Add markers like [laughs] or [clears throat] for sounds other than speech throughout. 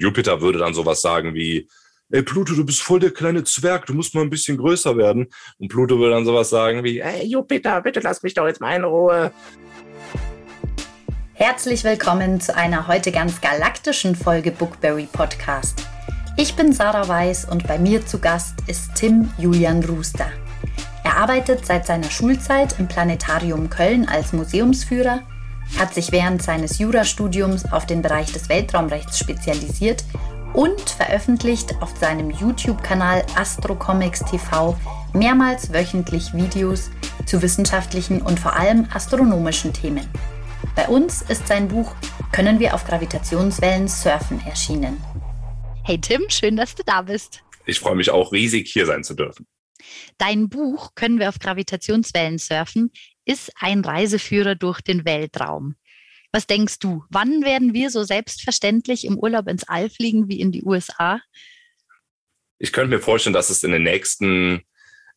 Jupiter würde dann sowas sagen wie, ey Pluto, du bist voll der kleine Zwerg, du musst mal ein bisschen größer werden. Und Pluto würde dann sowas sagen wie, ey Jupiter, bitte lass mich doch jetzt mal in Ruhe. Herzlich willkommen zu einer heute ganz galaktischen Folge Bookberry Podcast. Ich bin Sarah Weiß und bei mir zu Gast ist Tim Julian Ruster. Er arbeitet seit seiner Schulzeit im Planetarium Köln als Museumsführer, hat sich während seines Jurastudiums auf den Bereich des Weltraumrechts spezialisiert und veröffentlicht auf seinem YouTube-Kanal Astrocomics TV mehrmals wöchentlich Videos zu wissenschaftlichen und vor allem astronomischen Themen. Bei uns ist sein Buch Können wir auf Gravitationswellen surfen erschienen. Hey Tim, schön, dass du da bist. Ich freue mich auch riesig, hier sein zu dürfen. Dein Buch Können wir auf Gravitationswellen surfen ist ein Reiseführer durch den Weltraum. Was denkst du, wann werden wir so selbstverständlich im Urlaub ins All fliegen wie in die USA? Ich könnte mir vorstellen, dass es in den nächsten,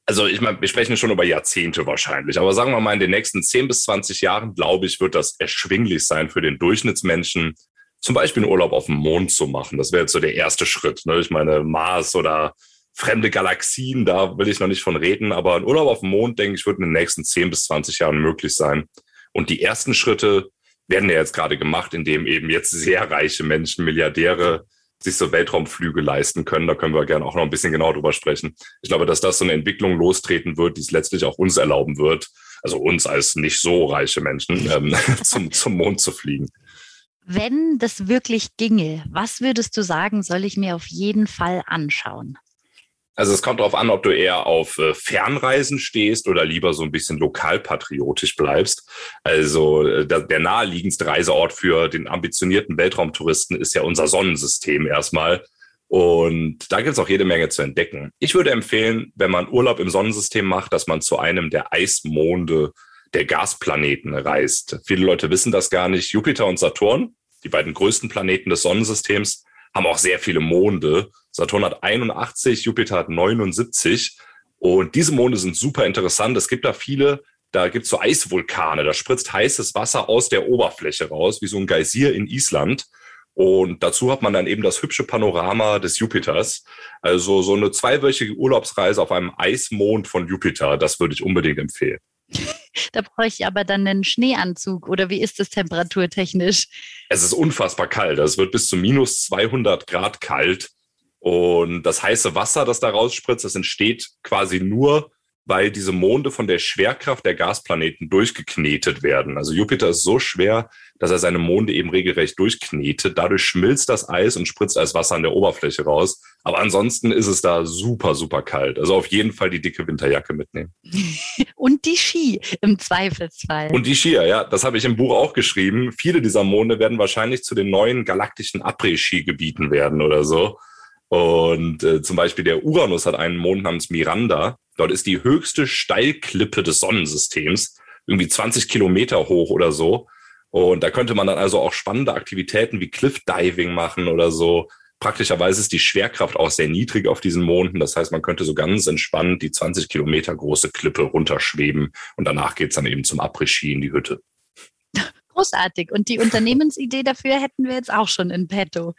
also ich meine, wir sprechen schon über Jahrzehnte wahrscheinlich, aber sagen wir mal, in den nächsten 10 bis 20 Jahren, glaube ich, wird das erschwinglich sein für den Durchschnittsmenschen, zum Beispiel einen Urlaub auf dem Mond zu machen. Das wäre jetzt so der erste Schritt. Ne? Ich meine, Mars oder fremde Galaxien, da will ich noch nicht von reden, aber ein Urlaub auf dem Mond, denke ich, wird in den nächsten 10 bis 20 Jahren möglich sein. Und die ersten Schritte werden ja jetzt gerade gemacht, indem eben jetzt sehr reiche Menschen, Milliardäre, sich so Weltraumflüge leisten können. Da können wir gerne auch noch ein bisschen genauer drüber sprechen. Ich glaube, dass das so eine Entwicklung lostreten wird, die es letztlich auch uns erlauben wird, also uns als nicht so reiche Menschen, ähm, [laughs] zum, zum Mond zu fliegen. Wenn das wirklich ginge, was würdest du sagen, soll ich mir auf jeden Fall anschauen? Also es kommt darauf an, ob du eher auf äh, Fernreisen stehst oder lieber so ein bisschen lokalpatriotisch bleibst. Also äh, der naheliegendste Reiseort für den ambitionierten Weltraumtouristen ist ja unser Sonnensystem erstmal. Und da gibt es auch jede Menge zu entdecken. Ich würde empfehlen, wenn man Urlaub im Sonnensystem macht, dass man zu einem der Eismonde der Gasplaneten reist. Viele Leute wissen das gar nicht. Jupiter und Saturn, die beiden größten Planeten des Sonnensystems, haben auch sehr viele Monde. Saturn hat 81, Jupiter hat 79. Und diese Monde sind super interessant. Es gibt da viele, da gibt es so Eisvulkane, da spritzt heißes Wasser aus der Oberfläche raus, wie so ein Geysir in Island. Und dazu hat man dann eben das hübsche Panorama des Jupiters. Also so eine zweiwöchige Urlaubsreise auf einem Eismond von Jupiter, das würde ich unbedingt empfehlen. [laughs] Da brauche ich aber dann einen Schneeanzug oder wie ist es temperaturtechnisch? Es ist unfassbar kalt. Es wird bis zu minus 200 Grad kalt. Und das heiße Wasser, das da rausspritzt, das entsteht quasi nur weil diese Monde von der Schwerkraft der Gasplaneten durchgeknetet werden. Also Jupiter ist so schwer, dass er seine Monde eben regelrecht durchknetet. Dadurch schmilzt das Eis und spritzt als Wasser an der Oberfläche raus. Aber ansonsten ist es da super, super kalt. Also auf jeden Fall die dicke Winterjacke mitnehmen. [laughs] und die Ski im Zweifelsfall. Und die Skier, ja, das habe ich im Buch auch geschrieben. Viele dieser Monde werden wahrscheinlich zu den neuen galaktischen Après-Ski-Gebieten werden oder so. Und äh, zum Beispiel der Uranus hat einen Mond namens Miranda. Dort ist die höchste Steilklippe des Sonnensystems, irgendwie 20 Kilometer hoch oder so. Und da könnte man dann also auch spannende Aktivitäten wie Cliff-Diving machen oder so. Praktischerweise ist die Schwerkraft auch sehr niedrig auf diesen Monden. Das heißt, man könnte so ganz entspannt die 20 Kilometer große Klippe runterschweben und danach geht's dann eben zum Après-Ski in die Hütte. Großartig. Und die Unternehmensidee dafür hätten wir jetzt auch schon in petto.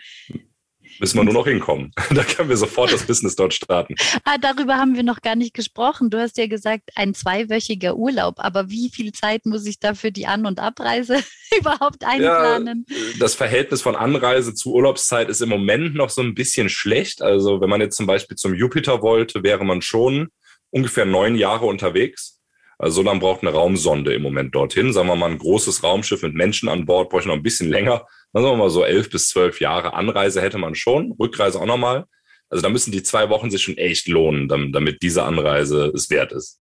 Müssen wir nur noch hinkommen. [laughs] da können wir sofort das Business dort starten. Ah, darüber haben wir noch gar nicht gesprochen. Du hast ja gesagt, ein zweiwöchiger Urlaub. Aber wie viel Zeit muss ich da für die An- und Abreise [laughs] überhaupt einplanen? Ja, das Verhältnis von Anreise zu Urlaubszeit ist im Moment noch so ein bisschen schlecht. Also wenn man jetzt zum Beispiel zum Jupiter wollte, wäre man schon ungefähr neun Jahre unterwegs. Also so lange braucht eine Raumsonde im Moment dorthin. Sagen wir mal, ein großes Raumschiff mit Menschen an Bord bräuchte noch ein bisschen länger. Dann sagen wir mal so elf bis zwölf Jahre Anreise hätte man schon, Rückreise auch nochmal. Also da müssen die zwei Wochen sich schon echt lohnen, damit diese Anreise es wert ist.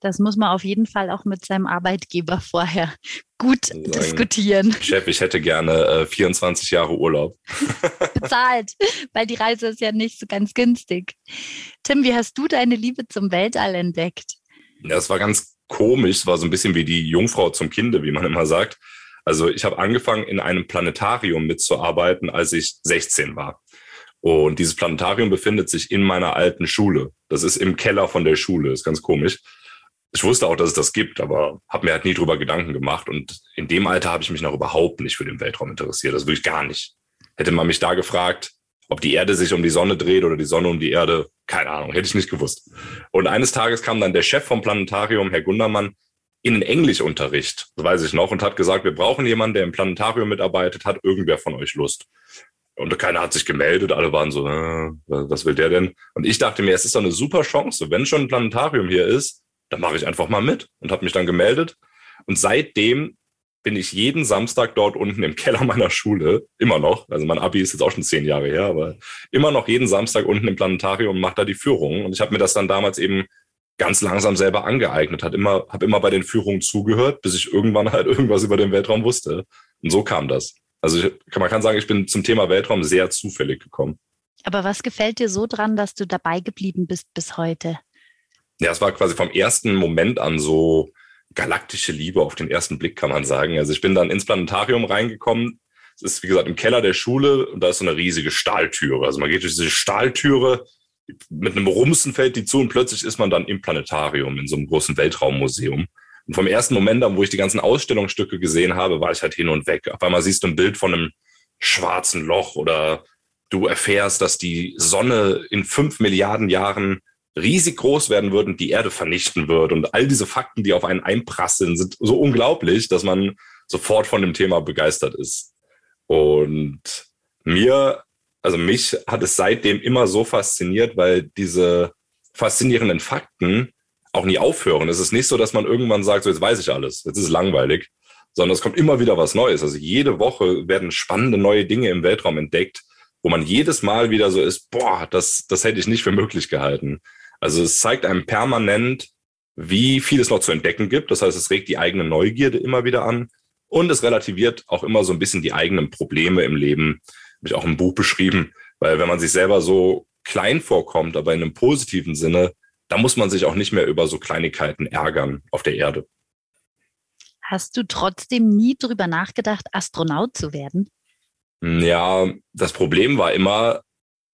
Das muss man auf jeden Fall auch mit seinem Arbeitgeber vorher gut Sagen, diskutieren. Chef, ich hätte gerne äh, 24 Jahre Urlaub. [laughs] [laughs] Bezahlt, weil die Reise ist ja nicht so ganz günstig. Tim, wie hast du deine Liebe zum Weltall entdeckt? Ja, es war ganz komisch. Es war so ein bisschen wie die Jungfrau zum Kinde, wie man immer sagt. Also ich habe angefangen, in einem Planetarium mitzuarbeiten, als ich 16 war. Und dieses Planetarium befindet sich in meiner alten Schule. Das ist im Keller von der Schule. ist ganz komisch. Ich wusste auch, dass es das gibt, aber habe mir halt nie drüber Gedanken gemacht. Und in dem Alter habe ich mich noch überhaupt nicht für den Weltraum interessiert. Das wirklich gar nicht. Hätte man mich da gefragt, ob die Erde sich um die Sonne dreht oder die Sonne um die Erde, keine Ahnung, hätte ich nicht gewusst. Und eines Tages kam dann der Chef vom Planetarium, Herr Gundermann, in den Englischunterricht, das weiß ich noch, und hat gesagt, wir brauchen jemanden, der im Planetarium mitarbeitet, hat irgendwer von euch Lust? Und keiner hat sich gemeldet, alle waren so, äh, was will der denn? Und ich dachte mir, es ist doch eine super Chance, wenn schon ein Planetarium hier ist, dann mache ich einfach mal mit und habe mich dann gemeldet. Und seitdem bin ich jeden Samstag dort unten im Keller meiner Schule, immer noch, also mein Abi ist jetzt auch schon zehn Jahre her, aber immer noch jeden Samstag unten im Planetarium und mache da die Führung. Und ich habe mir das dann damals eben ganz langsam selber angeeignet, hat immer, habe immer bei den Führungen zugehört, bis ich irgendwann halt [laughs] irgendwas über den Weltraum wusste. Und so kam das. Also ich, man kann sagen, ich bin zum Thema Weltraum sehr zufällig gekommen. Aber was gefällt dir so dran, dass du dabei geblieben bist bis heute? Ja, es war quasi vom ersten Moment an so galaktische Liebe auf den ersten Blick, kann man sagen. Also ich bin dann ins Planetarium reingekommen. Es ist, wie gesagt, im Keller der Schule und da ist so eine riesige Stahltüre. Also man geht durch diese Stahltüre, mit einem Rumsen fällt die zu und plötzlich ist man dann im Planetarium in so einem großen Weltraummuseum. Und vom ersten Moment an, wo ich die ganzen Ausstellungsstücke gesehen habe, war ich halt hin und weg. Auf einmal siehst du ein Bild von einem schwarzen Loch oder du erfährst, dass die Sonne in fünf Milliarden Jahren riesig groß werden wird und die Erde vernichten wird. Und all diese Fakten, die auf einen einprasseln, sind so unglaublich, dass man sofort von dem Thema begeistert ist. Und mir, also mich hat es seitdem immer so fasziniert, weil diese faszinierenden Fakten auch nie aufhören. Es ist nicht so, dass man irgendwann sagt, so jetzt weiß ich alles, jetzt ist es langweilig, sondern es kommt immer wieder was Neues. Also jede Woche werden spannende neue Dinge im Weltraum entdeckt, wo man jedes Mal wieder so ist, boah, das, das hätte ich nicht für möglich gehalten. Also es zeigt einem permanent, wie viel es noch zu entdecken gibt. Das heißt, es regt die eigene Neugierde immer wieder an und es relativiert auch immer so ein bisschen die eigenen Probleme im Leben. Habe ich auch im Buch beschrieben, weil wenn man sich selber so klein vorkommt, aber in einem positiven Sinne, da muss man sich auch nicht mehr über so Kleinigkeiten ärgern auf der Erde. Hast du trotzdem nie drüber nachgedacht, Astronaut zu werden? Ja, das Problem war immer,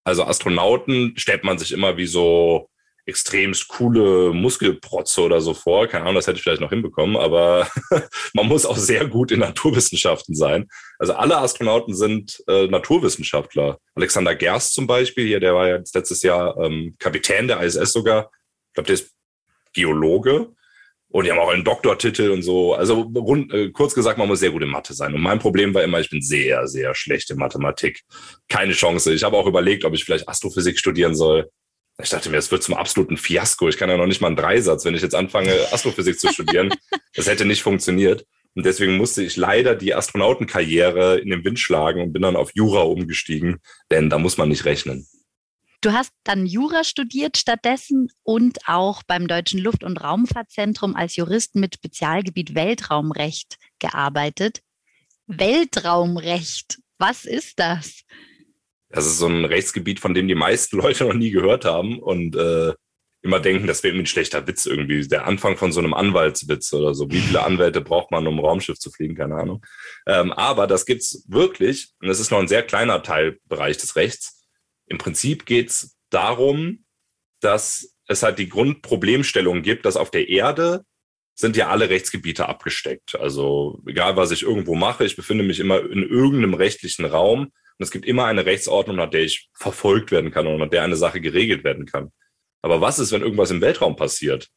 also Astronauten stellt man sich immer wie so extremst coole Muskelprotze oder so vor. Keine Ahnung, das hätte ich vielleicht noch hinbekommen, aber [laughs] man muss auch sehr gut in Naturwissenschaften sein. Also alle Astronauten sind äh, Naturwissenschaftler. Alexander Gerst zum Beispiel, hier, der war ja letztes Jahr ähm, Kapitän der ISS sogar. Ich glaube, der ist Geologe. Und die haben auch einen Doktortitel und so. Also rund, äh, kurz gesagt, man muss sehr gut in Mathe sein. Und mein Problem war immer, ich bin sehr, sehr schlecht in Mathematik. Keine Chance. Ich habe auch überlegt, ob ich vielleicht Astrophysik studieren soll. Ich dachte mir, es wird zum absoluten Fiasko. Ich kann ja noch nicht mal einen Dreisatz, wenn ich jetzt anfange, [laughs] Astrophysik zu studieren. Das hätte nicht funktioniert. Und deswegen musste ich leider die Astronautenkarriere in den Wind schlagen und bin dann auf Jura umgestiegen, denn da muss man nicht rechnen. Du hast dann Jura studiert stattdessen und auch beim Deutschen Luft- und Raumfahrtzentrum als Jurist mit Spezialgebiet Weltraumrecht gearbeitet. Weltraumrecht, was ist das? Das ist so ein Rechtsgebiet, von dem die meisten [laughs] Leute noch nie gehört haben und äh, immer denken, das wäre irgendwie ein schlechter Witz irgendwie. Der Anfang von so einem Anwaltswitz oder so. Wie viele Anwälte braucht man, um Raumschiff zu fliegen? Keine Ahnung. Ähm, aber das gibt's wirklich. Und das ist noch ein sehr kleiner Teilbereich des Rechts. Im Prinzip geht's darum, dass es halt die Grundproblemstellung gibt, dass auf der Erde sind ja alle Rechtsgebiete abgesteckt. Also egal, was ich irgendwo mache, ich befinde mich immer in irgendeinem rechtlichen Raum, und es gibt immer eine Rechtsordnung, nach der ich verfolgt werden kann und nach der eine Sache geregelt werden kann. Aber was ist, wenn irgendwas im Weltraum passiert?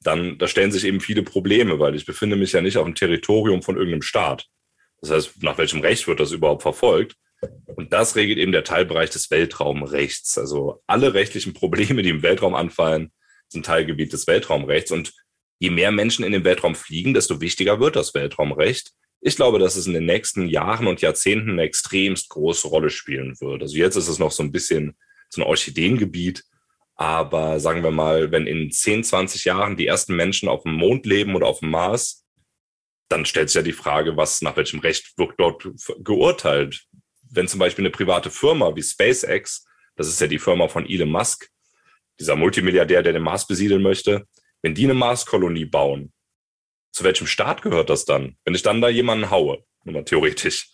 Dann, da stellen sich eben viele Probleme, weil ich befinde mich ja nicht auf dem Territorium von irgendeinem Staat. Das heißt, nach welchem Recht wird das überhaupt verfolgt? Und das regelt eben der Teilbereich des Weltraumrechts. Also alle rechtlichen Probleme, die im Weltraum anfallen, sind Teilgebiet des Weltraumrechts. Und je mehr Menschen in den Weltraum fliegen, desto wichtiger wird das Weltraumrecht. Ich glaube, dass es in den nächsten Jahren und Jahrzehnten eine extremst große Rolle spielen wird. Also jetzt ist es noch so ein bisschen so ein Orchideengebiet. Aber sagen wir mal, wenn in 10, 20 Jahren die ersten Menschen auf dem Mond leben oder auf dem Mars, dann stellt sich ja die Frage, was nach welchem Recht wird dort geurteilt. Wenn zum Beispiel eine private Firma wie SpaceX, das ist ja die Firma von Elon Musk, dieser Multimilliardär, der den Mars besiedeln möchte, wenn die eine Marskolonie bauen, zu welchem Staat gehört das dann? Wenn ich dann da jemanden haue, nur mal theoretisch.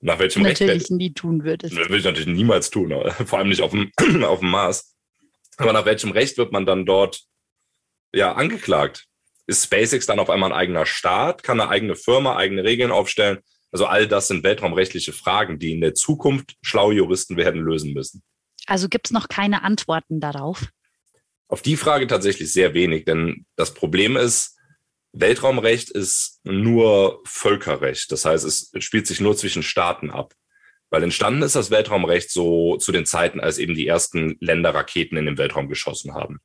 Nach welchem natürlich Recht? nie tun würdest. Das würde ich natürlich niemals tun, [laughs] vor allem nicht auf dem, [clears throat] auf dem Mars. Aber nach welchem Recht wird man dann dort ja angeklagt? Ist SpaceX dann auf einmal ein eigener Staat? Kann eine eigene Firma eigene Regeln aufstellen? Also all das sind weltraumrechtliche Fragen, die in der Zukunft schlaue Juristen werden lösen müssen. Also gibt es noch keine Antworten darauf? Auf die Frage tatsächlich sehr wenig, denn das Problem ist, Weltraumrecht ist nur Völkerrecht. Das heißt, es spielt sich nur zwischen Staaten ab. Weil entstanden ist das Weltraumrecht so zu den Zeiten, als eben die ersten Länder Raketen in den Weltraum geschossen haben.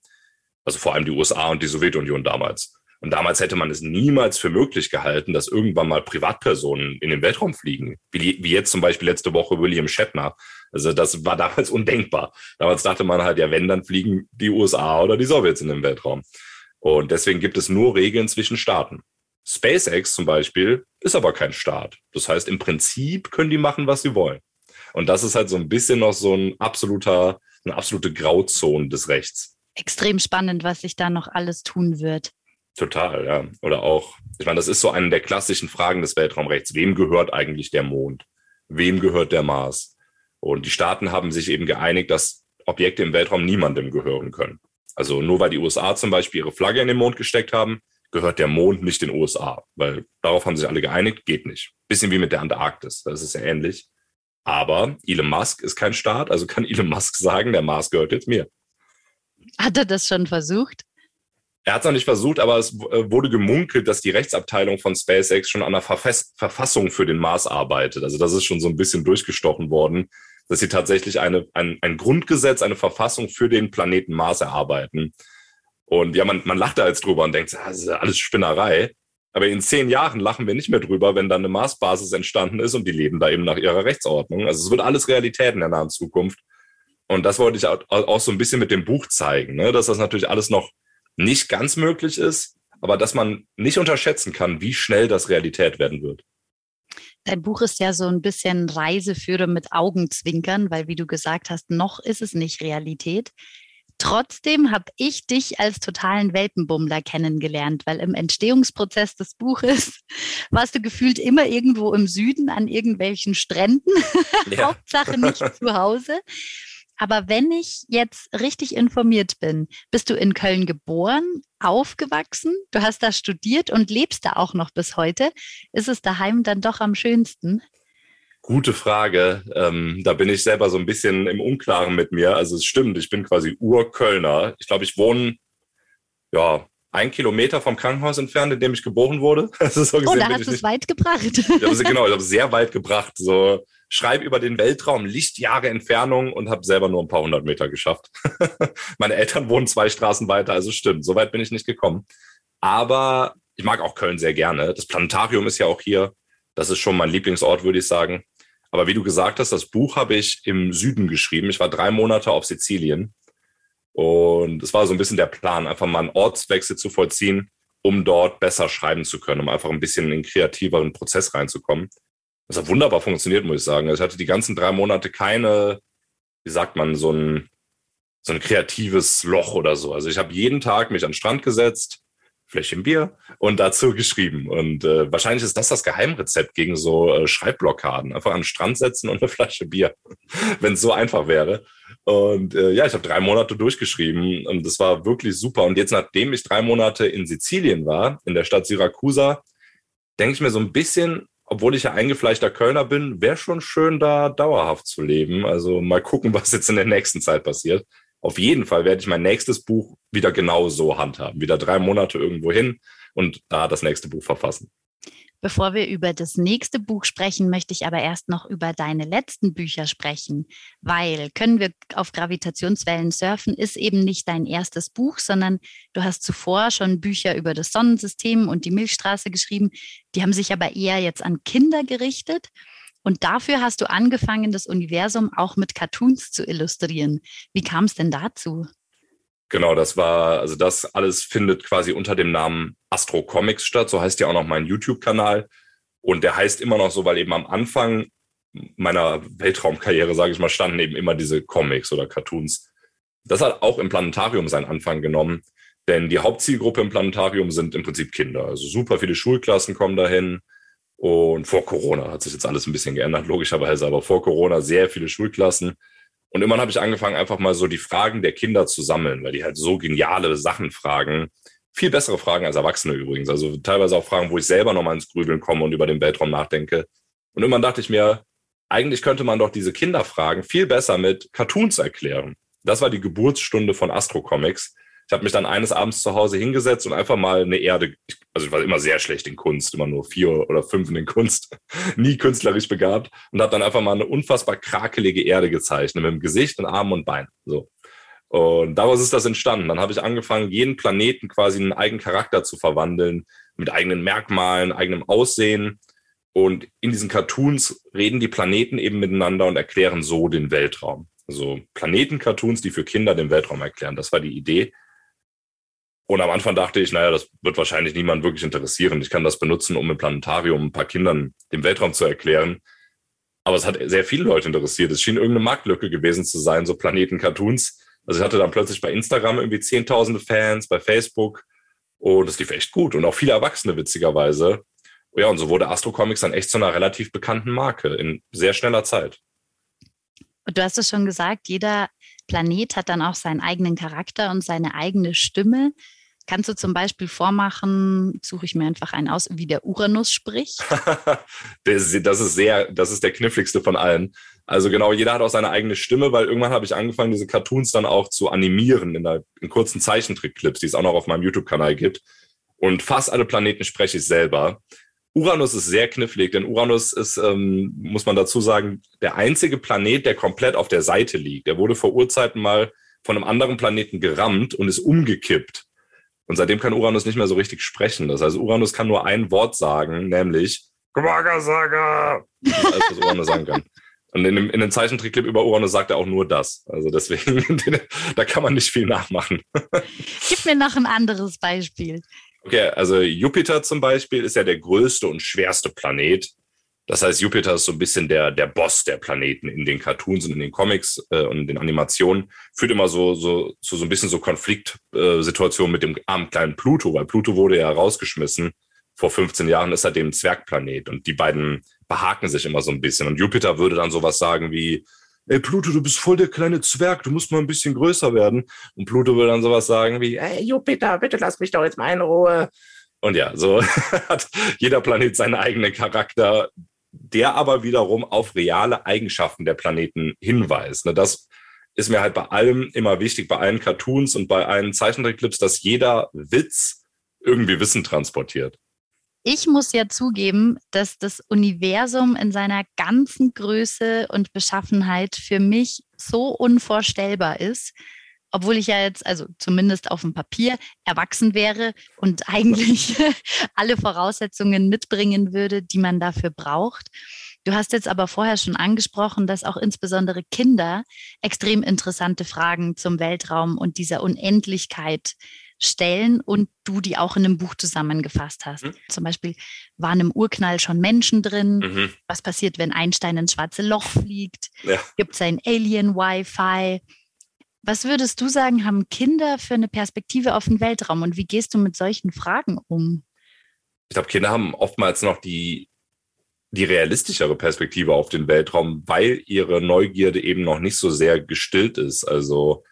Also vor allem die USA und die Sowjetunion damals. Und damals hätte man es niemals für möglich gehalten, dass irgendwann mal Privatpersonen in den Weltraum fliegen. Wie, wie jetzt zum Beispiel letzte Woche William Shatner. Also das war damals [laughs] undenkbar. Damals dachte man halt, ja, wenn, dann fliegen die USA oder die Sowjets in den Weltraum. Und deswegen gibt es nur Regeln zwischen Staaten. SpaceX zum Beispiel ist aber kein Staat. Das heißt, im Prinzip können die machen, was sie wollen. Und das ist halt so ein bisschen noch so ein absoluter, eine absolute Grauzone des Rechts. Extrem spannend, was sich da noch alles tun wird. Total, ja. Oder auch, ich meine, das ist so eine der klassischen Fragen des Weltraumrechts. Wem gehört eigentlich der Mond? Wem gehört der Mars? Und die Staaten haben sich eben geeinigt, dass Objekte im Weltraum niemandem gehören können. Also nur weil die USA zum Beispiel ihre Flagge in den Mond gesteckt haben, gehört der Mond nicht den USA, weil darauf haben sich alle geeinigt, geht nicht. Bisschen wie mit der Antarktis, das ist ja ähnlich. Aber Elon Musk ist kein Staat, also kann [laughs] Elon Musk sagen, der Mars gehört jetzt mir. Hat er das schon versucht? Er hat es noch nicht versucht, aber es äh, wurde gemunkelt, dass die Rechtsabteilung von SpaceX schon an der Verfassung für den Mars arbeitet. Also das ist schon so ein bisschen durchgestochen worden, dass sie tatsächlich eine, ein, ein Grundgesetz, eine Verfassung für den Planeten Mars erarbeiten. Und ja, man, man lacht da jetzt drüber und denkt, das ist alles Spinnerei. Aber in zehn Jahren lachen wir nicht mehr drüber, wenn dann eine Marsbasis entstanden ist und die leben da eben nach ihrer Rechtsordnung. Also es wird alles Realität in der nahen Zukunft. Und das wollte ich auch so ein bisschen mit dem Buch zeigen, ne? dass das natürlich alles noch nicht ganz möglich ist, aber dass man nicht unterschätzen kann, wie schnell das Realität werden wird. Dein Buch ist ja so ein bisschen Reiseführer mit Augenzwinkern, weil wie du gesagt hast, noch ist es nicht Realität. Trotzdem habe ich dich als totalen Welpenbummler kennengelernt, weil im Entstehungsprozess des Buches [laughs] warst du gefühlt immer irgendwo im Süden an irgendwelchen Stränden, ja. [laughs] Hauptsache nicht zu Hause. Aber wenn ich jetzt richtig informiert bin, bist du in Köln geboren, aufgewachsen, du hast da studiert und lebst da auch noch bis heute. Ist es daheim dann doch am schönsten? Gute Frage. Ähm, da bin ich selber so ein bisschen im Unklaren mit mir. Also es stimmt, ich bin quasi Urkölner. Ich glaube, ich wohne ja ein Kilometer vom Krankenhaus entfernt, in dem ich geboren wurde. [laughs] Also so gesehen, oh, da hast du es weit gebracht. Ich habe, genau, ich habe sehr weit gebracht. So schreibe über den Weltraum, Lichtjahre Entfernung und habe selber nur ein paar hundert Meter geschafft. [laughs] Meine Eltern wohnen zwei Straßen weiter, also stimmt, so weit bin ich nicht gekommen. Aber ich mag auch Köln sehr gerne. Das Planetarium ist ja auch hier. Das ist schon mein Lieblingsort, würde ich sagen. Aber wie du gesagt hast, das Buch habe ich im Süden geschrieben. Ich war drei Monate auf Sizilien. Und es war so ein bisschen der Plan, einfach mal einen Ortswechsel zu vollziehen, um dort besser schreiben zu können, um einfach ein bisschen in den kreativeren Prozess reinzukommen. Das hat wunderbar funktioniert, muss ich sagen. Also ich hatte die ganzen drei Monate keine, wie sagt man, so ein, so ein kreatives Loch oder so. Also ich habe jeden Tag mich an den Strand gesetzt, Fläschchen Bier und dazu geschrieben. Und äh, wahrscheinlich ist das das Geheimrezept gegen so äh, Schreibblockaden. Einfach an den Strand setzen und eine Flasche Bier, [laughs] wenn es so einfach wäre. Und äh, ja, ich habe drei Monate durchgeschrieben und das war wirklich super. Und jetzt, nachdem ich drei Monate in Sizilien war, in der Stadt Syrakusa, denke ich mir so ein bisschen, obwohl ich ja eingefleischter Kölner bin, wäre schon schön, da dauerhaft zu leben. Also mal gucken, [laughs] was jetzt in der nächsten Zeit passiert. Auf jeden Fall werde ich mein nächstes Buch wieder genau so handhaben. Wieder drei Monate irgendwo hin und da das nächste Buch verfassen. Bevor wir über das nächste Buch sprechen, möchte ich aber erst noch über deine letzten Bücher sprechen, weil Können wir auf Gravitationswellen surfen ist eben nicht dein erstes Buch, sondern du hast zuvor schon Bücher über das Sonnensystem und die Milchstraße geschrieben. Die haben sich aber eher jetzt an Kinder gerichtet. Und dafür hast du angefangen, das Universum auch mit Cartoons zu illustrieren. Wie kam es denn dazu? Genau, das war, also das alles findet quasi unter dem Namen Astro Comics statt. So heißt ja auch noch mein YouTube-Kanal. Und der heißt immer noch so, weil eben am Anfang meiner Weltraumkarriere, sage ich mal, standen eben immer diese Comics oder Cartoons. Das hat auch im Planetarium seinen Anfang genommen, denn die Hauptzielgruppe im Planetarium sind im Prinzip Kinder. Also super viele Schulklassen kommen dahin. Und vor Corona hat sich jetzt alles ein bisschen geändert, logischerweise, aber vor Corona sehr viele Schulklassen. Und irgendwann habe ich angefangen, einfach mal so die Fragen der Kinder zu sammeln, weil die halt so geniale Sachen fragen. Viel bessere Fragen als Erwachsene übrigens. Also teilweise auch Fragen, wo ich selber nochmal ins Grübeln komme und über den Weltraum nachdenke. Und irgendwann dachte ich mir, eigentlich könnte man doch diese Kinderfragen viel besser mit Cartoons erklären. Das war die Geburtsstunde von Astro Comics. Ich habe mich dann eines Abends zu Hause hingesetzt und einfach mal eine Erde, also ich war immer sehr schlecht in Kunst, immer nur vier oder fünf in Kunst, [laughs] nie künstlerisch begabt und habe dann einfach mal eine unfassbar krakelige Erde gezeichnet mit dem Gesicht und Armen und Beinen. So. Und daraus ist das entstanden. Dann habe ich angefangen, jeden Planeten quasi in einen eigenen Charakter zu verwandeln, mit eigenen Merkmalen, eigenem Aussehen. Und in diesen Cartoons reden die Planeten eben miteinander und erklären so den Weltraum. Also Planeten-Cartoons, die für Kinder den Weltraum erklären. Das war die Idee. Und am Anfang dachte ich, naja, das wird wahrscheinlich niemand wirklich interessieren. Ich kann das benutzen, um im Planetarium ein paar Kindern den Weltraum zu erklären. Aber es hat sehr viele Leute interessiert. Es schien irgendeine Marktlücke gewesen zu sein, so Planeten-Cartoons. Also ich hatte dann plötzlich bei Instagram irgendwie zehntausende Fans, bei Facebook. Und es lief echt gut. Und auch viele Erwachsene, witzigerweise. Ja, und so wurde Astro Comics dann echt zu einer relativ bekannten Marke in sehr schneller Zeit. Und du hast es schon gesagt, jeder Planet hat dann auch seinen eigenen Charakter und seine eigene Stimme. Kannst du zum Beispiel vormachen, suche ich mir einfach einen aus, wie der Uranus spricht? [laughs] das, ist sehr, das ist der kniffligste von allen. Also genau, jeder hat auch seine eigene Stimme, weil irgendwann habe ich angefangen, diese Cartoons dann auch zu animieren in, der, in kurzen Zeichentrickclips, die es auch noch auf meinem YouTube-Kanal gibt. Und fast alle Planeten spreche ich selber. Uranus ist sehr knifflig, denn Uranus ist, ähm, muss man dazu sagen, der einzige Planet, der komplett auf der Seite liegt. Der wurde vor Urzeiten mal von einem anderen Planeten gerammt und ist umgekippt. Und seitdem kann Uranus nicht mehr so richtig sprechen. Das heißt, Uranus kann nur ein Wort sagen, nämlich Quaggasaga. Alles, was Uranus sagen kann. Und in dem, in dem Zeichentrickclip über Uranus sagt er auch nur das. Also deswegen, [laughs] da kann man nicht viel nachmachen. Gib mir noch ein anderes Beispiel. Okay, also Jupiter zum Beispiel ist ja der größte und schwerste Planet. Das heißt, Jupiter ist so ein bisschen der, der Boss der Planeten in den Cartoons und in den Comics äh, und in den Animationen. Führt immer so, so zu so, ein bisschen so Konfliktsituationen mit dem armen kleinen Pluto, weil Pluto wurde ja rausgeschmissen. Vor 15 Jahren ist er dem Zwergplanet und die beiden behaken sich immer so ein bisschen. Und Jupiter würde dann sowas sagen wie, ey Pluto, du bist voll der kleine Zwerg, du musst mal ein bisschen größer werden. Und Pluto will dann sowas sagen wie, ey Jupiter, bitte lass mich doch jetzt mal in Ruhe. Und ja, so [laughs] hat jeder Planet seinen eigenen Charakter, der aber wiederum auf reale Eigenschaften der Planeten hinweist. Ne, das ist mir halt bei allem immer wichtig, bei allen Cartoons und bei allen Zeichentrickclips, dass jeder Witz irgendwie Wissen transportiert. Ich muss ja zugeben, dass das Universum in seiner ganzen Größe und Beschaffenheit für mich so unvorstellbar ist, obwohl ich ja jetzt, also zumindest auf dem Papier, erwachsen wäre und eigentlich [laughs] alle Voraussetzungen mitbringen würde, die man dafür braucht. Du hast jetzt aber vorher schon angesprochen, dass auch insbesondere Kinder extrem interessante Fragen zum Weltraum und dieser Unendlichkeit stellen und du die auch in einem Buch zusammengefasst hast. Mhm. Zum Beispiel, waren im Urknall schon Menschen drin? Mhm. Was passiert, wenn Einstein ins schwarze Loch fliegt? Ja. Gibt es ein Alien-Wi-Fi? Was würdest du sagen, haben Kinder für eine Perspektive auf den Weltraum und wie gehst du mit solchen Fragen um? Ich glaube, Kinder haben oftmals noch die, die realistischere Perspektive auf den Weltraum, weil ihre Neugierde eben noch nicht so sehr gestillt ist. Also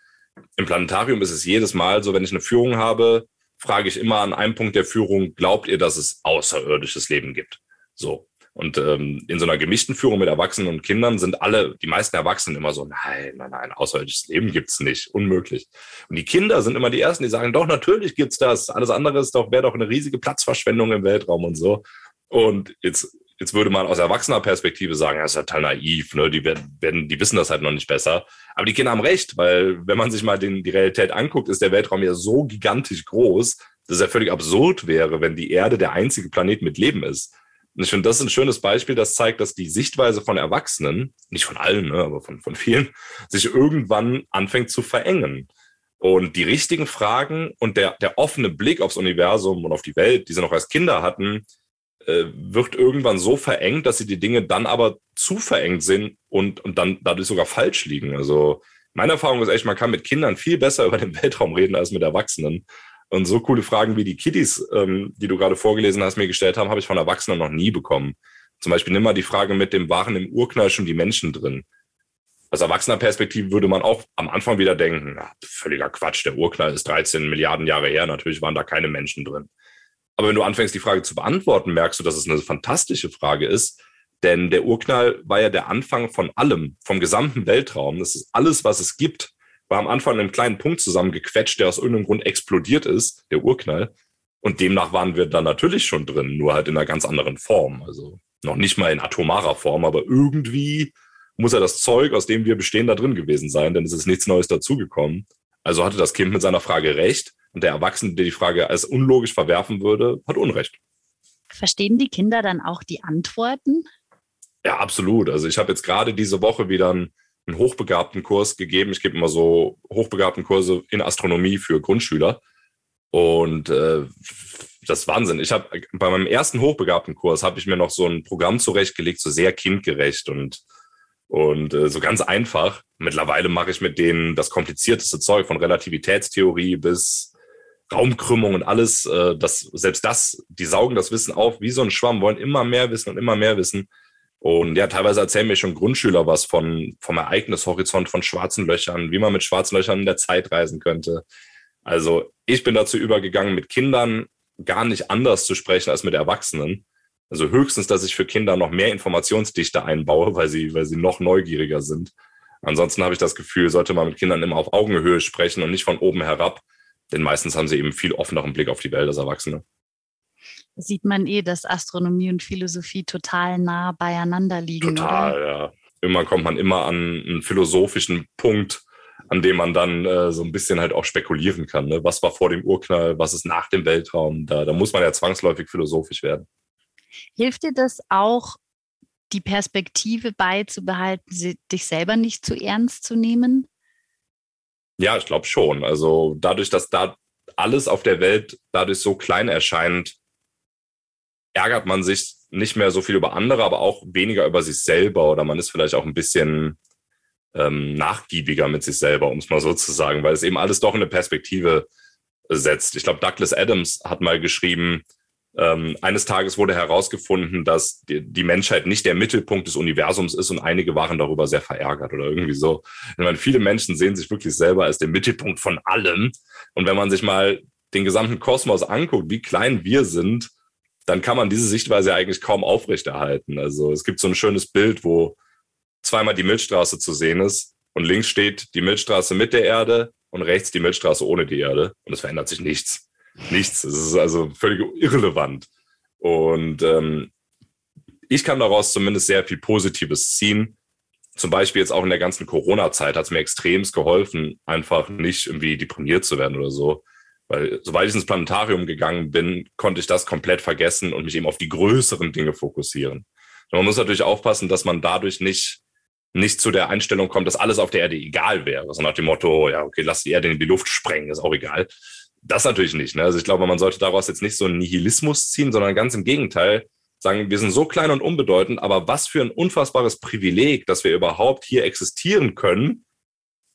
im Planetarium ist es jedes Mal so, wenn ich eine Führung habe, frage ich immer an einem Punkt der Führung, glaubt ihr, dass es außerirdisches Leben gibt? So. Und ähm, in so einer gemischten Führung mit Erwachsenen und Kindern sind alle, die meisten Erwachsenen immer so, nein, nein, nein, außerirdisches Leben gibt's nicht, unmöglich. Und die Kinder sind immer die Ersten, die sagen, doch, natürlich gibt's das. Alles andere ist doch, wäre doch eine riesige Platzverschwendung im Weltraum und so. Und jetzt Jetzt würde man aus erwachsener Perspektive sagen, das ist ja total naiv, ne? die, werden, die wissen das halt noch nicht besser. Aber die Kinder haben recht, weil wenn man sich mal den, die Realität anguckt, ist der Weltraum ja so gigantisch groß, dass es ja völlig absurd wäre, wenn die Erde der einzige Planet mit Leben ist. Und ich finde, das ist ein schönes Beispiel, das zeigt, dass die Sichtweise von Erwachsenen, nicht von allen, ne, aber von, von vielen, sich irgendwann anfängt zu verengen. Und die richtigen Fragen und der, der offene Blick aufs Universum und auf die Welt, die sie noch als Kinder hatten, äh, wird irgendwann so verengt, dass sie die Dinge dann aber zu verengt sind und, und dann dadurch sogar falsch liegen. Also meine Erfahrung ist echt, man kann mit Kindern viel besser [laughs] über den Weltraum reden als mit Erwachsenen. Und so coole Fragen wie die Kiddies, ähm, die du gerade vorgelesen hast, mir gestellt haben, habe ich von Erwachsenen noch nie bekommen. Zum Beispiel nimm mal die Frage mit dem waren im Urknall schon die Menschen drin. Aus erwachsener Perspektive würde man auch am Anfang wieder denken, ach, völliger Quatsch, der Urknall ist 13 Milliarden Jahre her, natürlich waren da keine Menschen drin. Aber wenn du anfängst, die Frage zu beantworten, merkst du, dass es eine fantastische Frage ist, Denn der Urknall war ja der Anfang von allem, vom gesamten Weltraum. Das ist alles, was es gibt, war am Anfang in einem kleinen Punkt zusammengequetscht, der aus irgendeinem Grund explodiert ist, der Urknall. Und demnach waren wir da natürlich schon drin, nur halt in einer ganz anderen Form. Also noch nicht mal in atomarer Form, aber irgendwie muss ja das Zeug, aus dem wir bestehen, da drin gewesen sein, denn es ist nichts Neues dazugekommen. Also hatte das Kind mit seiner Frage recht und der Erwachsene, der die Frage als unlogisch verwerfen würde, hat Unrecht. Verstehen die Kinder dann auch die Antworten? Ja, absolut. Also ich habe jetzt gerade diese Woche wieder einen, einen hochbegabten Kurs gegeben. Ich gebe immer so hochbegabten Kurse in Astronomie für Grundschüler. Und äh, das ist Wahnsinn. Ich habe bei meinem ersten hochbegabten Kurs habe ich mir noch so ein Programm zurechtgelegt, so sehr kindgerecht und und äh, so ganz einfach. Mittlerweile mache ich mit denen das komplizierteste Zeug von Relativitätstheorie bis Raumkrümmung und alles. Äh, das selbst das, die saugen das Wissen auf wie so ein Schwamm, wollen immer mehr wissen und immer mehr wissen. Und ja, teilweise erzählen mir schon Grundschüler was von, vom Ereignishorizont von schwarzen Löchern, wie man mit schwarzen Löchern in der Zeit reisen könnte. Also ich bin dazu übergegangen, mit Kindern gar nicht anders zu sprechen als mit Erwachsenen. Also höchstens, dass ich für Kinder noch mehr Informationsdichte einbaue, weil sie, weil sie noch neugieriger sind. Ansonsten habe ich das Gefühl, sollte man mit Kindern immer auf Augenhöhe sprechen und nicht von oben herab. Denn meistens haben sie eben viel offeneren Blick auf die Welt als Erwachsene sieht man eh, dass Astronomie und Philosophie total nah beieinander liegen. Total, oder? ja. Immer kommt man immer an einen philosophischen Punkt, an dem man dann äh, so ein bisschen halt auch spekulieren kann. Ne? Was war vor dem Urknall, was ist nach dem Weltraum? Da, da muss man ja zwangsläufig philosophisch werden. Hilft dir das auch, die Perspektive beizubehalten, dich selber nicht zu ernst zu nehmen? Ja, ich glaube schon. Also dadurch, dass da alles auf der Welt dadurch so klein erscheint, ärgert man sich nicht mehr so viel über andere, aber auch weniger über sich selber oder man ist vielleicht auch ein bisschen ähm, nachgiebiger mit sich selber, um es mal so zu sagen, weil es eben alles doch in eine Perspektive setzt. Ich glaube, Douglas Adams hat mal geschrieben, ähm, eines Tages wurde herausgefunden, dass die, die, Menschheit nicht der Mittelpunkt des Universums ist und einige waren darüber sehr verärgert oder irgendwie so. Ich meine, viele Menschen sehen sich wirklich selber als den Mittelpunkt von allem. Und wenn man sich mal den gesamten Kosmos anguckt, wie klein wir sind, dann kann man diese Sichtweise eigentlich kaum aufrechterhalten. Also es gibt so ein schönes Bild, wo zweimal die Milchstraße zu sehen ist und links steht die Milchstraße mit der Erde und rechts die Milchstraße ohne die Erde und es verändert sich nichts. Nichts. Es ist also völlig irrelevant. Und ähm, ich kann daraus zumindest sehr viel Positives ziehen. Zum Beispiel jetzt auch in der ganzen Corona-Zeit hat es mir extremst geholfen, einfach nicht irgendwie deprimiert zu werden oder so, weil sobald ich ins Planetarium gegangen bin, konnte ich das komplett vergessen und mich eben auf die größeren Dinge fokussieren. Und man muss natürlich aufpassen, dass man dadurch nicht, nicht zu der Einstellung kommt, dass alles auf der Erde egal wäre. So nach dem Motto, ja, okay, lass die Erde in die Luft sprengen, ist auch egal. Das natürlich nicht. Ne? Also ich glaube, man sollte daraus jetzt nicht so einen Nihilismus ziehen, sondern ganz im Gegenteil sagen, wir sind so klein und unbedeutend, aber was für ein unfassbares Privileg, dass wir überhaupt hier existieren können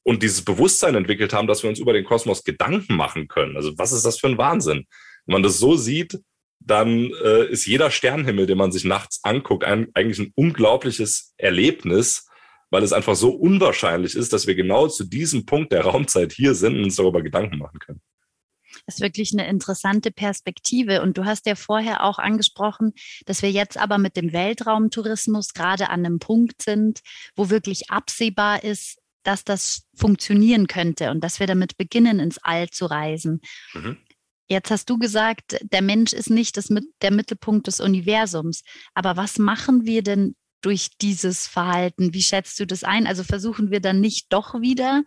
und dieses Bewusstsein entwickelt haben, dass wir uns über den Kosmos Gedanken machen können. Also was ist das für ein Wahnsinn? Wenn man das so sieht, dann äh, ist jeder Sternenhimmel, den man sich nachts anguckt, ein, eigentlich ein unglaubliches Erlebnis, weil es einfach so unwahrscheinlich ist, dass wir genau zu diesem Punkt der Raumzeit hier sind und uns darüber Gedanken machen können. Das ist wirklich eine interessante Perspektive. Und du hast ja vorher auch angesprochen, dass wir jetzt aber mit dem Weltraumtourismus gerade an einem Punkt sind, wo wirklich absehbar ist, dass das funktionieren könnte und dass wir damit beginnen, ins All zu reisen. Mhm. Jetzt hast du gesagt, der Mensch ist nicht das, der Mittelpunkt des Universums. Aber was machen wir denn durch dieses Verhalten? Wie schätzt du das ein? Also versuchen wir dann nicht doch wieder,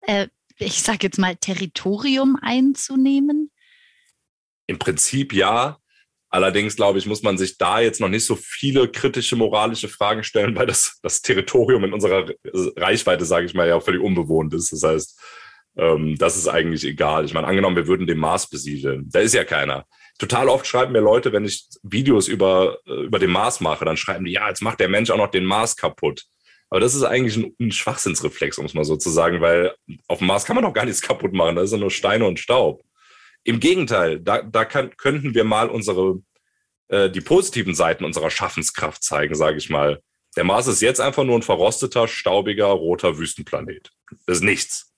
äh, ich sage jetzt mal, Territorium einzunehmen? Im Prinzip ja. Allerdings, glaube ich, muss man sich da jetzt noch nicht so viele kritische moralische Fragen stellen, weil das, das Territorium in unserer Reichweite, sage ich mal, ja völlig unbewohnt ist. Das heißt, ähm, das ist eigentlich egal. Ich meine, angenommen, wir würden den Mars besiedeln. Da ist ja keiner. Total oft schreiben mir Leute, wenn ich Videos über, äh, über den Mars mache, dann schreiben die, ja, jetzt macht der Mensch auch noch den Mars kaputt. Aber das ist eigentlich ein, ein Schwachsinnsreflex, um es mal so zu sagen, weil auf dem Mars kann man doch gar nichts kaputt machen. Da ist ja nur Steine und Staub. Im Gegenteil, da, da kann, könnten wir mal unsere, äh, die positiven Seiten unserer Schaffenskraft zeigen, sage ich mal. Der Mars ist jetzt einfach nur ein verrosteter, staubiger, roter Wüstenplanet. Das ist nichts.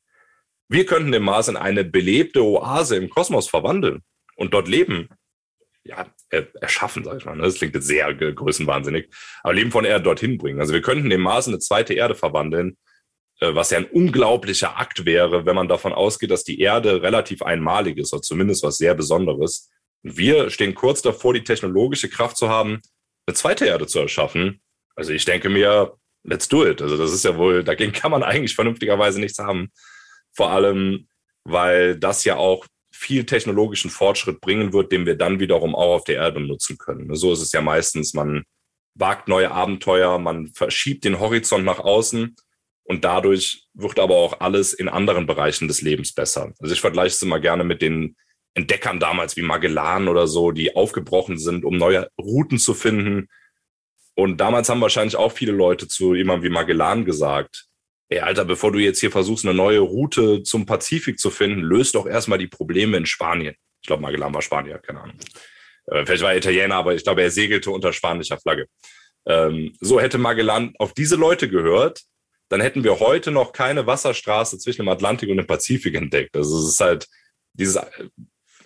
Wir könnten den Mars in eine belebte Oase im Kosmos verwandeln und dort leben. Ja, erschaffen, sag ich mal. Ne? Das klingt jetzt sehr größenwahnsinnig. Aber Leben von Erde dorthin bringen. Also wir könnten dem Mars eine zweite Erde verwandeln, äh, was ja ein unglaublicher Akt wäre, wenn man davon ausgeht, dass die Erde relativ einmalig ist oder zumindest was sehr Besonderes. Und wir stehen kurz davor, die technologische Kraft zu haben, eine zweite Erde zu erschaffen. Also ich denke mir, let's do it. Also das ist ja wohl, dagegen kann man eigentlich vernünftigerweise nichts haben. Vor allem, weil das ja auch viel technologischen Fortschritt bringen wird, den wir dann wiederum auch auf der Erde nutzen können. So ist es ja meistens, man wagt neue Abenteuer, man verschiebt den Horizont nach außen und dadurch wird aber auch alles in anderen Bereichen des Lebens besser. Also ich vergleiche es immer gerne mit den Entdeckern damals wie Magellan oder so, die aufgebrochen sind, um neue Routen zu finden. Und damals haben wahrscheinlich auch viele Leute zu jemandem wie Magellan gesagt, ey Alter, bevor du jetzt hier versuchst, eine neue Route zum Pazifik zu finden, löst doch erstmal die Probleme in Spanien. Ich glaube, Magellan war Spanier, keine Ahnung. Äh, vielleicht war er Italiener, aber ich glaube, er segelte unter spanischer Flagge. Ähm, so hätte Magellan auf diese Leute gehört, dann hätten wir heute noch keine Wasserstraße zwischen dem Atlantik und dem Pazifik entdeckt. Also es ist halt dieses,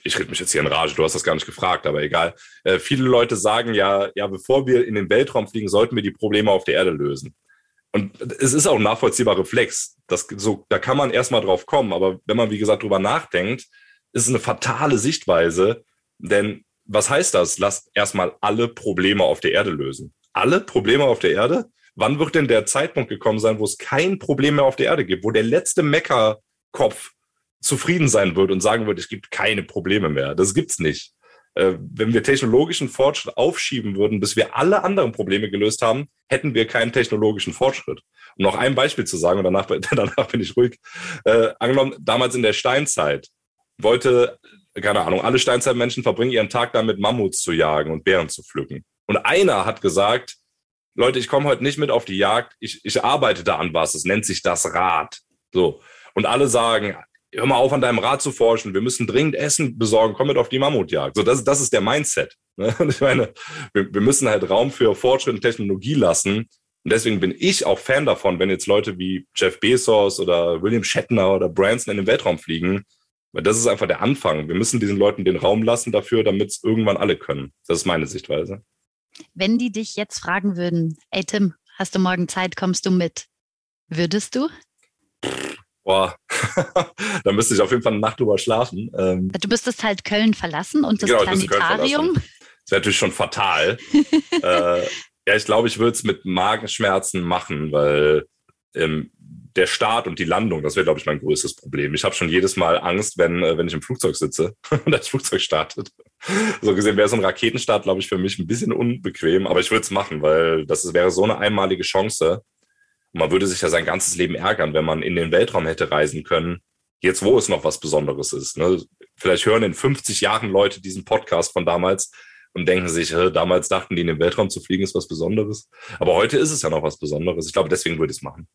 ich rede mich jetzt hier in Rage, du hast das gar nicht gefragt, aber egal. Äh, viele Leute sagen ja, ja, bevor wir in den Weltraum fliegen, sollten wir die Probleme auf der Erde lösen. Und es ist auch ein nachvollziehbarer Reflex. Das, so, da kann man erstmal drauf kommen. Aber wenn man, wie gesagt, drüber nachdenkt, ist es eine fatale Sichtweise. Denn was heißt das? Lasst erstmal alle Probleme auf der Erde lösen. Alle Probleme auf der Erde? Wann wird denn der Zeitpunkt gekommen sein, wo es kein Problem mehr auf der Erde gibt, wo der letzte Meckerkopf zufrieden sein wird und sagen wird, es gibt keine Probleme mehr? Das gibt's nicht. Äh, wenn wir technologischen Fortschritt aufschieben würden, bis wir alle anderen Probleme gelöst haben, hätten wir keinen technologischen Fortschritt. Um noch ein Beispiel zu sagen, und danach, [laughs] danach bin ich ruhig. Äh, angenommen, damals in der Steinzeit wollte, keine Ahnung, alle Steinzeitmenschen verbringen ihren Tag damit, Mammuts zu jagen und Bären zu pflücken. Und einer hat gesagt, Leute, ich komme heute nicht mit auf die Jagd, ich, ich arbeite da an was, es nennt sich das Rad. So. Und alle sagen, hör mal auf, an deinem Rad zu forschen, wir müssen dringend Essen besorgen, komm mit auf die Mammutjagd. So, das, das ist der Mindset. [laughs] Ne? Ich meine, wir, wir müssen halt Raum für Fortschritt und Technologie lassen. Und deswegen bin ich auch Fan davon, wenn jetzt Leute wie Jeff Bezos oder William Shatner oder Branson in den Weltraum fliegen, weil das ist einfach der Anfang. Wir müssen diesen Leuten den Raum lassen dafür, damit es irgendwann alle können. Das ist meine Sichtweise. Wenn die dich jetzt fragen würden, ey Tim, hast du morgen Zeit, kommst du mit? Würdest du? Boah, [laughs] da müsste ich auf jeden Fall eine Nacht drüber schlafen. Ähm, du müsstest halt Köln verlassen und das genau, Planetarium. Das wäre natürlich schon fatal. [laughs] äh, ja, ich glaube, ich würde es mit Magenschmerzen machen, weil ähm, der Start und die Landung, das wäre, glaube ich, mein größtes Problem. Ich habe schon jedes Mal Angst, wenn, äh, wenn ich im Flugzeug sitze [laughs] und das Flugzeug startet. [laughs] So gesehen wäre so ein Raketenstart, glaube ich, für mich ein bisschen unbequem, aber ich würde es machen, weil das wäre so eine einmalige Chance. Man würde sich ja sein ganzes Leben ärgern, wenn man in den Weltraum hätte reisen können, jetzt wo es noch was Besonderes ist. Ne? Vielleicht hören in 50 Jahren Leute diesen Podcast von damals und denken sich, damals dachten die, in den Weltraum zu fliegen ist was Besonderes. Aber heute ist es ja noch was Besonderes. Ich glaube, deswegen würde ich es machen.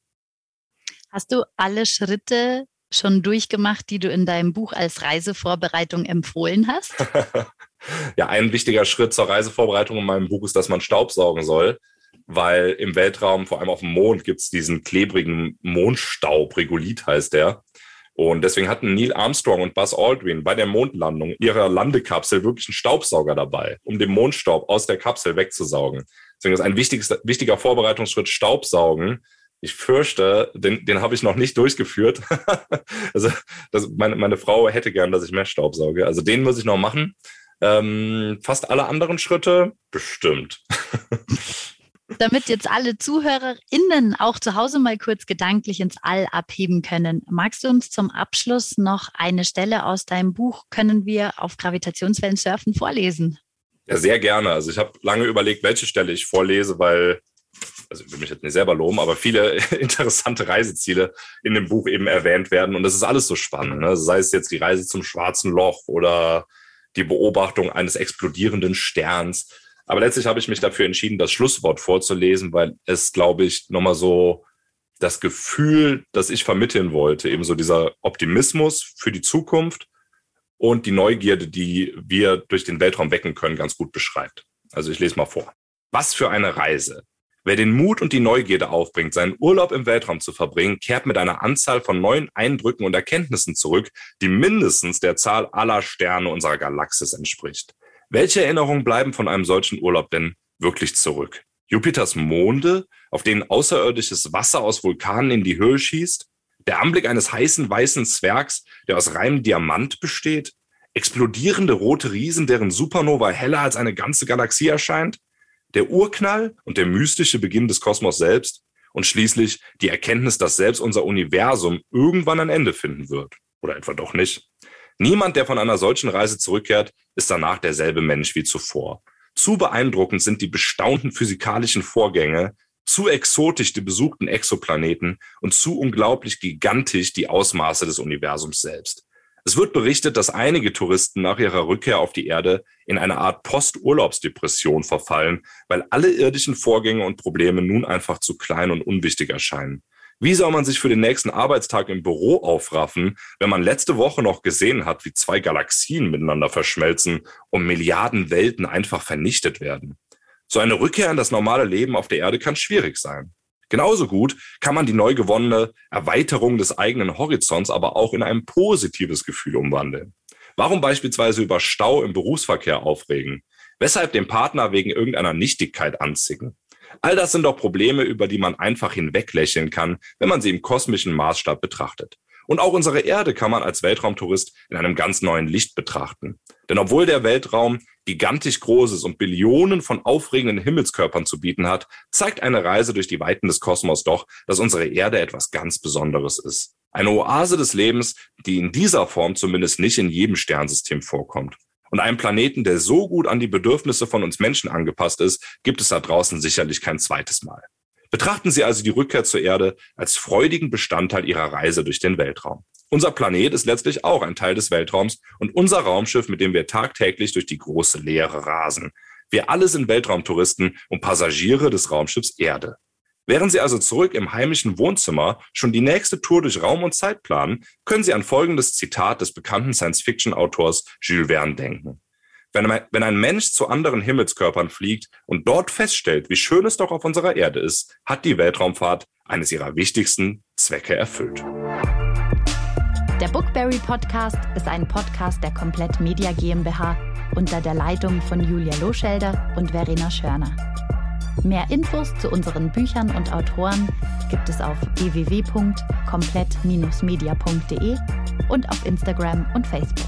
Hast du alle Schritte schon durchgemacht, die du in deinem Buch als Reisevorbereitung empfohlen hast? [laughs] ja, ein wichtiger Schritt zur Reisevorbereitung in meinem Buch ist, dass man Staub saugen soll weil im Weltraum, vor allem auf dem Mond, gibt es diesen klebrigen Mondstaub, Regolith heißt der. Und deswegen hatten Neil Armstrong und Buzz Aldrin bei der Mondlandung ihrer Landekapsel wirklich einen Staubsauger dabei, um den Mondstaub aus der Kapsel wegzusaugen. Deswegen ist ein wichtiger Vorbereitungsschritt Staubsaugen. Ich fürchte, den, den habe ich noch nicht durchgeführt. [laughs] also das, meine, meine Frau hätte gern, dass ich mehr Staub sauge. Also den muss ich noch machen. Ähm, fast alle anderen Schritte bestimmt. [laughs] damit jetzt alle ZuhörerInnen auch zu Hause mal kurz gedanklich ins All abheben können, magst du uns zum Abschluss noch eine Stelle aus deinem Buch Können wir auf Gravitationswellen surfen vorlesen? Ja, sehr gerne. Also ich habe lange überlegt, welche Stelle ich vorlese, weil, also ich will mich jetzt nicht selber loben, aber viele [laughs] interessante Reiseziele in dem Buch eben erwähnt werden. Und das ist alles so spannend. Ne? Sei es jetzt die Reise zum Schwarzen Loch oder die Beobachtung eines explodierenden Sterns aber letztlich habe ich mich dafür entschieden, das Schlusswort vorzulesen, weil es, glaube ich, nochmal so das Gefühl, das ich vermitteln wollte, eben so dieser Optimismus für die Zukunft und die Neugierde, die wir durch den Weltraum wecken können, ganz gut beschreibt. Also ich lese mal vor. Was für eine Reise. Wer den Mut und die Neugierde aufbringt, seinen Urlaub im Weltraum zu verbringen, kehrt mit einer Anzahl von neuen Eindrücken und Erkenntnissen zurück, die mindestens der Zahl aller Sterne unserer Galaxis entspricht. Welche Erinnerungen bleiben von einem solchen Urlaub denn wirklich zurück? Jupiters Monde, auf denen außerirdisches Wasser aus Vulkanen in die Höhe schießt? Der Anblick eines heißen weißen Zwergs, der aus reinem Diamant besteht? Explodierende rote Riesen, deren Supernova heller als eine ganze Galaxie erscheint? Der Urknall und der mystische Beginn des Kosmos selbst? Und schließlich die Erkenntnis, dass selbst unser Universum irgendwann ein Ende finden wird. Oder etwa doch nicht. Niemand, der von einer solchen Reise zurückkehrt, ist danach derselbe Mensch wie zuvor. Zu beeindruckend sind die bestaunten physikalischen Vorgänge, zu exotisch die besuchten Exoplaneten und zu unglaublich gigantisch die Ausmaße des Universums selbst. Es wird berichtet, dass einige Touristen nach ihrer Rückkehr auf die Erde in eine Art Posturlaubsdepression verfallen, weil alle irdischen Vorgänge und Probleme nun einfach zu klein und unwichtig erscheinen. Wie soll man sich für den nächsten Arbeitstag im Büro aufraffen, wenn man letzte Woche noch gesehen hat, wie zwei Galaxien miteinander verschmelzen und Milliarden Welten einfach vernichtet werden? So eine Rückkehr in das normale Leben auf der Erde kann schwierig sein. Genauso gut kann man die neu gewonnene Erweiterung des eigenen Horizonts aber auch in ein positives Gefühl umwandeln. Warum beispielsweise über Stau im Berufsverkehr aufregen? Weshalb den Partner wegen irgendeiner Nichtigkeit anzicken? All das sind doch Probleme, über die man einfach hinweglächeln kann, wenn man sie im kosmischen Maßstab betrachtet. Und auch unsere Erde kann man als Weltraumtourist in einem ganz neuen Licht betrachten. Denn obwohl der Weltraum gigantisch Großes und Billionen von aufregenden Himmelskörpern zu bieten hat, zeigt eine Reise durch die Weiten des Kosmos doch, dass unsere Erde etwas ganz Besonderes ist. Eine Oase des Lebens, die in dieser Form zumindest nicht in jedem Sternsystem vorkommt. Und einem Planeten, der so gut an die Bedürfnisse von uns Menschen angepasst ist, gibt es da draußen sicherlich kein zweites Mal. Betrachten Sie also die Rückkehr zur Erde als freudigen Bestandteil Ihrer Reise durch den Weltraum. Unser Planet ist letztlich auch ein Teil des Weltraums und unser Raumschiff, mit dem wir tagtäglich durch die große Leere rasen. Wir alle sind Weltraumtouristen und Passagiere des Raumschiffs Erde. Während Sie also zurück im heimischen Wohnzimmer schon die nächste Tour durch Raum und Zeit planen, können Sie an folgendes Zitat des bekannten Science-Fiction-Autors Jules Verne denken. Wenn, wenn ein Mensch zu anderen Himmelskörpern fliegt und dort feststellt, wie schön es doch auf unserer Erde ist, hat die Weltraumfahrt eines ihrer wichtigsten Zwecke erfüllt. Der Bookberry Podcast ist ein Podcast der Komplett Media GmbH unter der Leitung von Julia Loschelder und Verena Schörner. Mehr Infos zu unseren Büchern und Autoren gibt es auf www.komplett-media.de und auf Instagram und Facebook.